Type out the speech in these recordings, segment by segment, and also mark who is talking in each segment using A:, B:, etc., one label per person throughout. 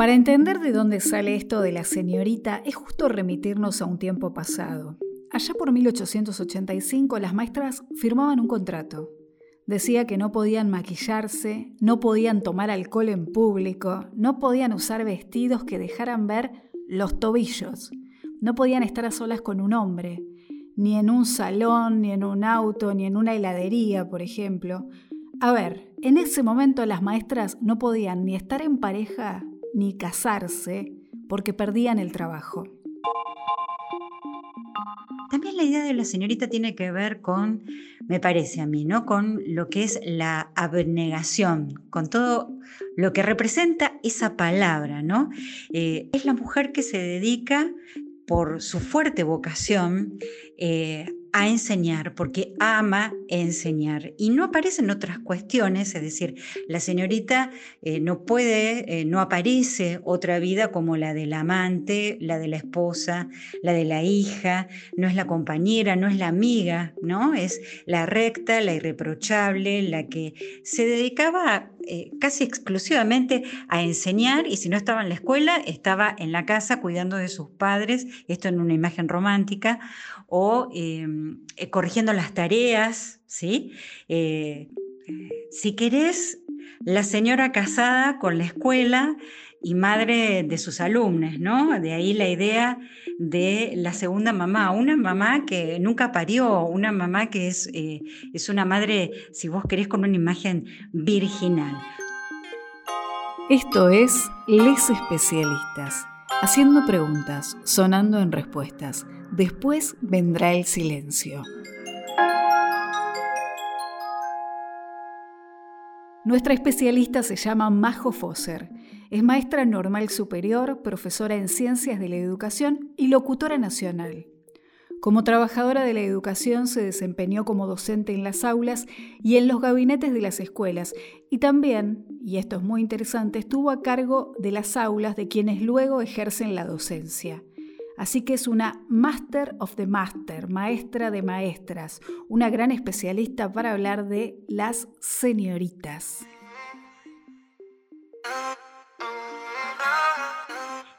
A: Para entender de dónde sale esto de la señorita, es justo remitirnos a un tiempo pasado. Allá por 1885 las maestras firmaban un contrato. Decía que no podían maquillarse, no podían tomar alcohol en público, no podían usar vestidos que dejaran ver los tobillos, no podían estar a solas con un hombre, ni en un salón, ni en un auto, ni en una heladería, por ejemplo. A ver, en ese momento las maestras no podían ni estar en pareja ni casarse porque perdían el trabajo.
B: También la idea de la señorita tiene que ver con, me parece a mí, ¿no? Con lo que es la abnegación, con todo lo que representa esa palabra, ¿no? Eh, es la mujer que se dedica por su fuerte vocación eh, a enseñar, porque ama enseñar. Y no aparecen otras cuestiones, es decir, la señorita eh, no puede, eh, no aparece otra vida como la del amante, la de la esposa, la de la hija, no es la compañera, no es la amiga, ¿no? Es la recta, la irreprochable, la que se dedicaba eh, casi exclusivamente a enseñar y si no estaba en la escuela, estaba en la casa cuidando de sus padres, esto en una imagen romántica, o em, eh, corrigiendo las tareas, ¿sí? Eh, si querés, la señora casada con la escuela y madre de sus alumnos, ¿no? De ahí la idea de la segunda mamá, una mamá que nunca parió, una mamá que es, eh, es una madre, si vos querés, con una imagen virginal.
A: Esto es Les Especialistas, haciendo preguntas, sonando en respuestas Después vendrá el silencio. Nuestra especialista se llama Majo Fosser. Es maestra normal superior, profesora en ciencias de la educación y locutora nacional. Como trabajadora de la educación se desempeñó como docente en las aulas y en los gabinetes de las escuelas y también, y esto es muy interesante, estuvo a cargo de las aulas de quienes luego ejercen la docencia. Así que es una Master of the Master, maestra de maestras, una gran especialista para hablar de las señoritas.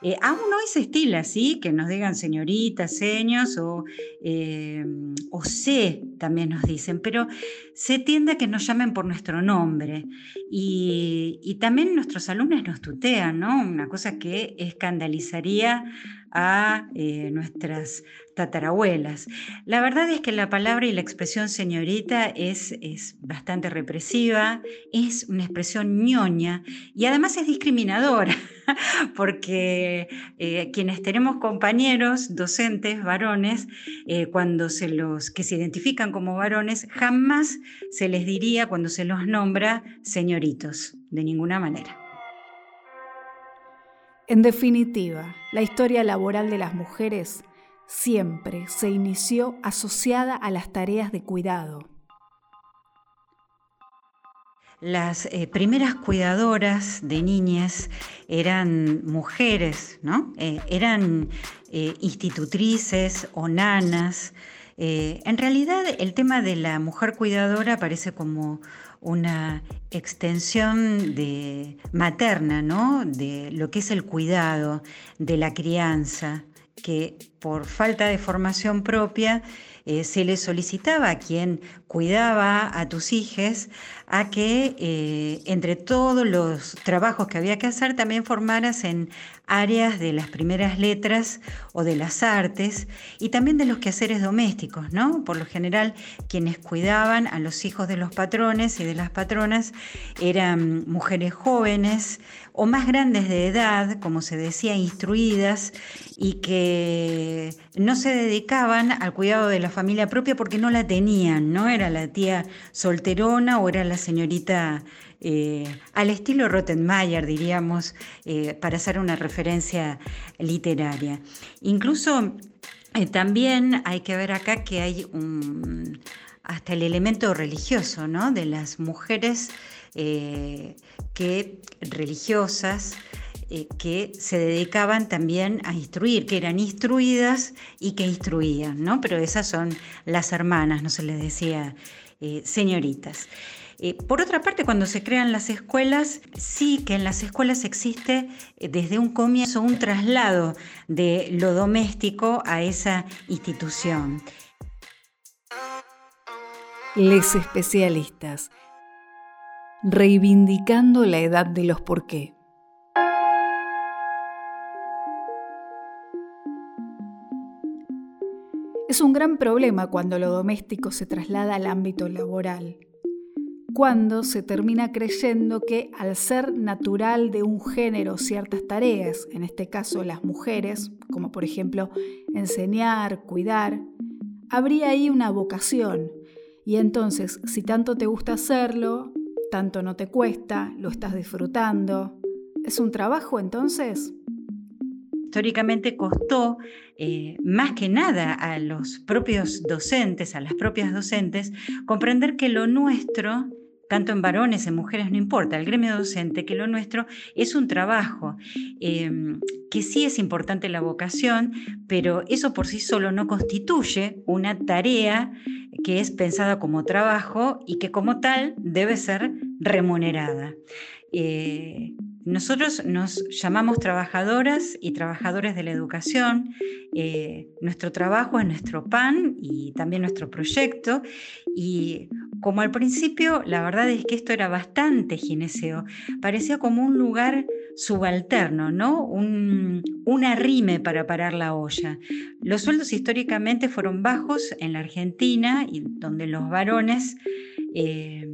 B: Eh, aún hoy se estila así, que nos digan señoritas, seños o, eh, o C también nos dicen, pero se tiende a que nos llamen por nuestro nombre. Y, y también nuestros alumnos nos tutean, ¿no? Una cosa que escandalizaría a eh, nuestras tatarabuelas. La verdad es que la palabra y la expresión señorita es, es bastante represiva, es una expresión ñoña y además es discriminadora, porque eh, quienes tenemos compañeros docentes varones, eh, cuando se los que se identifican como varones, jamás se les diría cuando se los nombra señoritos, de ninguna manera.
A: En definitiva, la historia laboral de las mujeres siempre se inició asociada a las tareas de cuidado.
B: Las eh, primeras cuidadoras de niñas eran mujeres, ¿no? Eh, eran eh, institutrices o nanas. en realidad el tema de la mujer cuidadora parece como una extensión de materna, ¿no? De lo que es el cuidado, de la crianza, que por falta de formación propia eh, se le solicitaba a quien cuidaba a tus hijos a que eh, entre todos los trabajos que había que hacer también formaras en áreas de las primeras letras o de las artes y también de los quehaceres domésticos, ¿no? Por lo general, quienes cuidaban a los hijos de los patrones y de las patronas eran mujeres jóvenes o más grandes de edad, como se decía, instruidas y que no se dedicaban al cuidado de la familia propia porque no la tenían, ¿no? Era la tía solterona o era la señorita eh, al estilo Rottenmeier, diríamos, eh, para hacer una referencia literaria. Incluso eh, también hay que ver acá que hay un, hasta el elemento religioso, ¿no? De las mujeres que religiosas que se dedicaban también a instruir, que eran instruidas y que instruían, ¿no? Pero esas son las hermanas, no se les decía señoritas. Eh, por otra parte, cuando se crean las escuelas, sí que en las escuelas existe eh, desde un comienzo un traslado de lo doméstico a esa institución.
A: Les especialistas, reivindicando la edad de los por qué. Es un gran problema cuando lo doméstico se traslada al ámbito laboral, cuando se termina creyendo que al ser natural de un género ciertas tareas, en este caso las mujeres, como por ejemplo enseñar, cuidar, habría ahí una vocación. Y entonces, si tanto te gusta hacerlo, tanto no te cuesta, lo estás disfrutando, ¿es un trabajo entonces?
B: históricamente costó eh, más que nada a los propios docentes, a las propias docentes, comprender que lo nuestro, tanto en varones, en mujeres, no importa, el gremio docente, que lo nuestro es un trabajo, em, que sí es importante la vocación, pero eso por sí solo no constituye una tarea que es pensada como trabajo y que como tal debe ser remunerada. Eh, nosotros nos llamamos trabajadoras y trabajadores de la educación. Eh, nuestro trabajo es nuestro pan y también nuestro proyecto. Y como al principio, la verdad es que esto era bastante gineceo. Parecía como un lugar subalterno, ¿no? Un, arrime para parar la olla. Los sueldos históricamente fueron bajos en la Argentina, y donde los varones eh,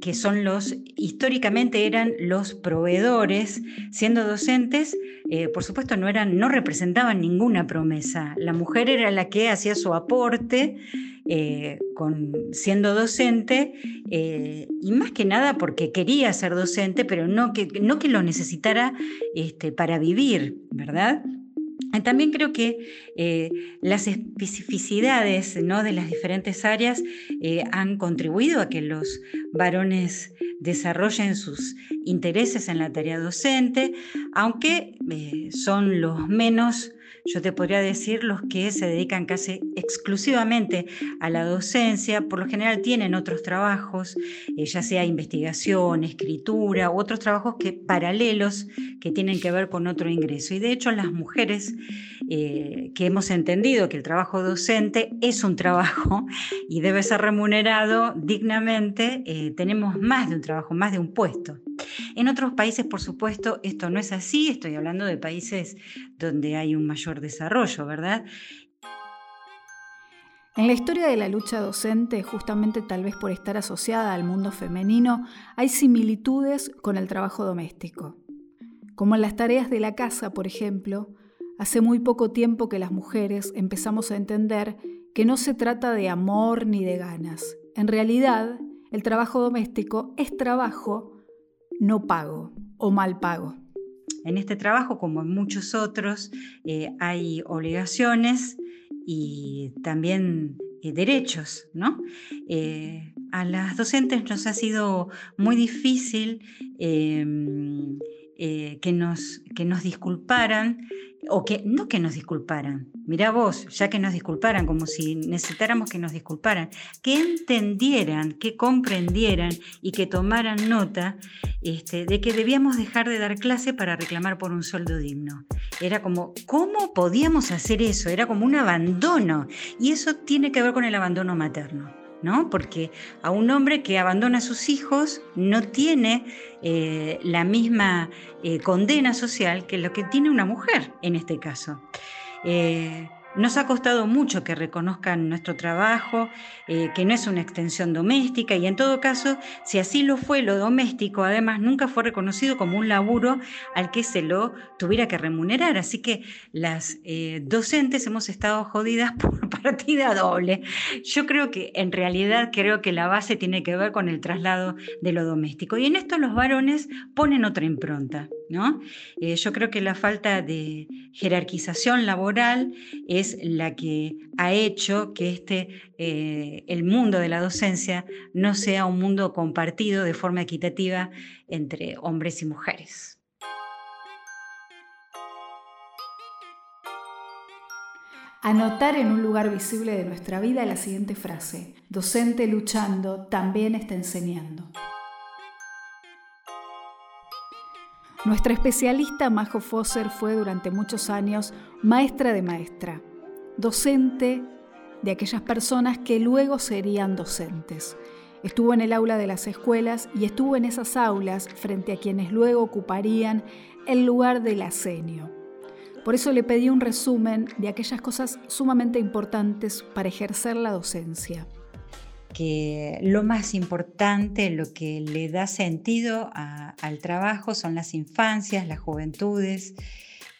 B: que son los, históricamente eran los proveedores, siendo docentes, eh, por supuesto no, eran, no representaban ninguna promesa. La mujer era la que hacía su aporte eh, con, siendo docente, y más que nada porque quería ser docente, pero no que, no que lo necesitara este, para vivir, ¿verdad? También creo que eh, las especificidades ¿no? de las diferentes áreas eh, han contribuido a que los varones desarrollen sus intereses en la tarea docente, aunque eh, son los menos yo te podría decir los que se dedican casi exclusivamente a la docencia, por lo general tienen otros trabajos, ya sea investigación, escritura u otros trabajos que, paralelos que tienen que ver con otro ingreso. Y de hecho las mujeres eh, que hemos entendido que el trabajo docente es un trabajo y debe ser remunerado dignamente, eh, tenemos más de un trabajo, más de un puesto. En otros países, por supuesto, esto no es así, estoy hablando de países donde hay un mayor desarrollo, ¿verdad?
A: En la historia de la lucha docente, justamente tal vez por estar asociada al mundo femenino, hay similitudes con el trabajo doméstico. Como en las tareas de la casa, por ejemplo, hace muy poco tiempo que las mujeres empezamos a entender que no se trata de amor ni de ganas. En realidad, el trabajo doméstico es trabajo no pago o mal pago.
B: En este trabajo, como en muchos otros, eh, hay obligaciones y también eh, derechos, ¿no? Eh, a las docentes nos ha sido muy difícil em, que, nos, que nos disculparan o que no que nos disculparan, mirá vos, ya que nos disculparan, como si necesitáramos que nos disculparan, que entendieran, que comprendieran y que tomaran nota este, de que debíamos dejar de dar clase para reclamar por un sueldo digno. Era como, ¿cómo podíamos hacer eso? Era como un abandono. Y eso tiene que ver con el abandono materno. Porque a un hombre que abandona a sus hijos no tiene eh, la misma eh, condena social que lo que tiene una mujer en este caso. Eh, nos ha costado mucho que reconozcan nuestro trabajo, eh, que no es una extensión doméstica y en todo caso, si así lo fue, lo doméstico además nunca fue reconocido como un laburo al que se lo tuviera que remunerar. Así que las eh, docentes hemos estado jodidas por partida doble. Yo creo que en realidad creo que la base tiene que ver con el traslado de lo doméstico y en esto los varones ponen otra impronta. Eh, yo creo que la falta de jerarquización laboral es la que ha hecho que este, eh, el mundo de la docencia no sea un mundo compartido de forma equitativa entre hombres y mujeres.
A: anotar en un lugar visible de nuestra vida la siguiente frase, docente luchando también está enseñando. Nuestra especialista Majo Fosser fue durante muchos años maestra de maestra, docente de aquellas personas que luego serían docentes. Estuvo en el aula de las escuelas y estuvo en esas aulas frente a quienes luego ocuparían el lugar del asenio. Por eso le pedí un resumen de aquellas cosas sumamente importantes para ejercer la docencia.
B: Que lo más importante, lo que le da sentido al trabajo son las infancias, las juventudes,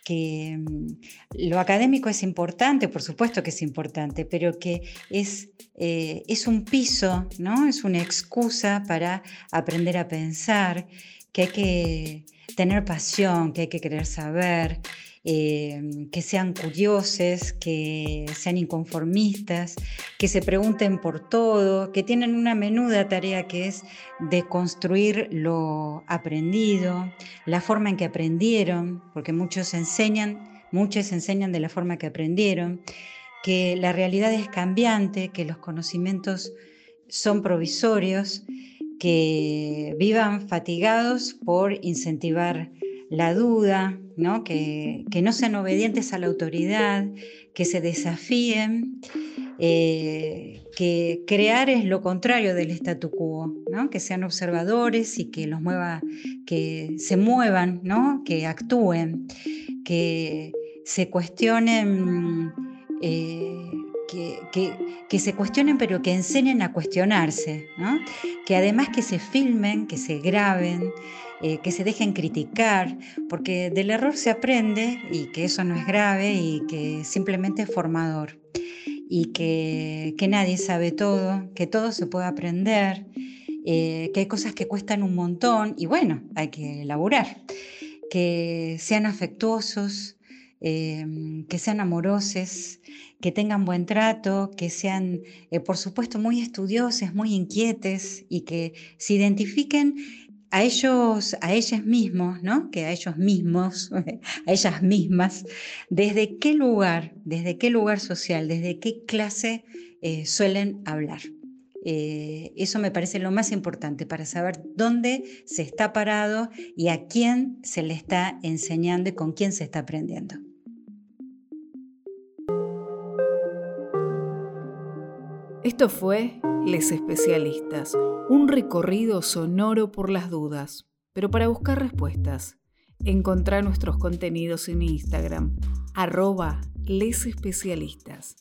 B: que mm, lo académico es importante, por supuesto que es importante, pero que es, eh, es un piso, ¿no? es una excusa para aprender a pensar, que hay que tener pasión, que hay que querer saber, eh, que sean curiosos, que sean inconformistas, que se pregunten por todo, que tienen una menuda tarea que es de construir lo aprendido, la forma en que aprendieron, porque muchos enseñan, muchos enseñan de la forma que aprendieron, que la realidad es cambiante, que los conocimientos son provisorios, que vivan fatigados por incentivar la duda, ¿no? Que, no sean obedientes a la autoridad, que se desafíen, eh, que crear es lo contrario del statu quo, ¿no? que sean observadores y que los mueva, que se muevan, ¿no? que actúen, que se cuestionen. Eh, que, se cuestionen, pero que enseñen a cuestionarse, que además que se filmen, que se graben, eh, que se dejen criticar, porque del error se aprende y que eso no es grave y que simplemente es formador. Y que, nadie sabe todo, que todo se puede aprender, eh, que hay cosas que cuestan un montón y bueno, hay que elaborar, que sean afectuosos, eh, que sean amorosos, que tengan buen trato, que sean, por supuesto, muy estudiosos, muy inquietes y que se identifiquen a ellos, a ellas mismos, ¿no? Que a ellos mismos, a ellas mismas, desde qué lugar, desde qué lugar social, desde qué clase eh, suelen hablar. Eh, eso me parece lo más importante para saber dónde se está parado y a quién se le está enseñando y con quién se está aprendiendo.
A: Esto fue Les Especialistas, un recorrido sonoro por las dudas, pero para buscar respuestas. Encontrá nuestros contenidos en Instagram, arroba Les Especialistas.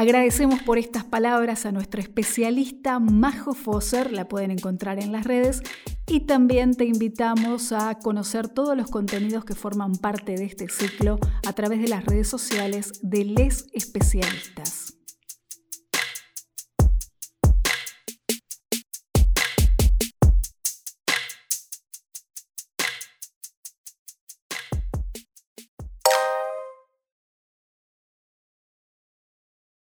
A: Agradecemos por estas palabras a nuestra especialista Majo Fosser, la pueden encontrar en las redes, y también te invitamos a conocer todos los contenidos que forman parte de este ciclo a través de las redes sociales de Les Especialistas.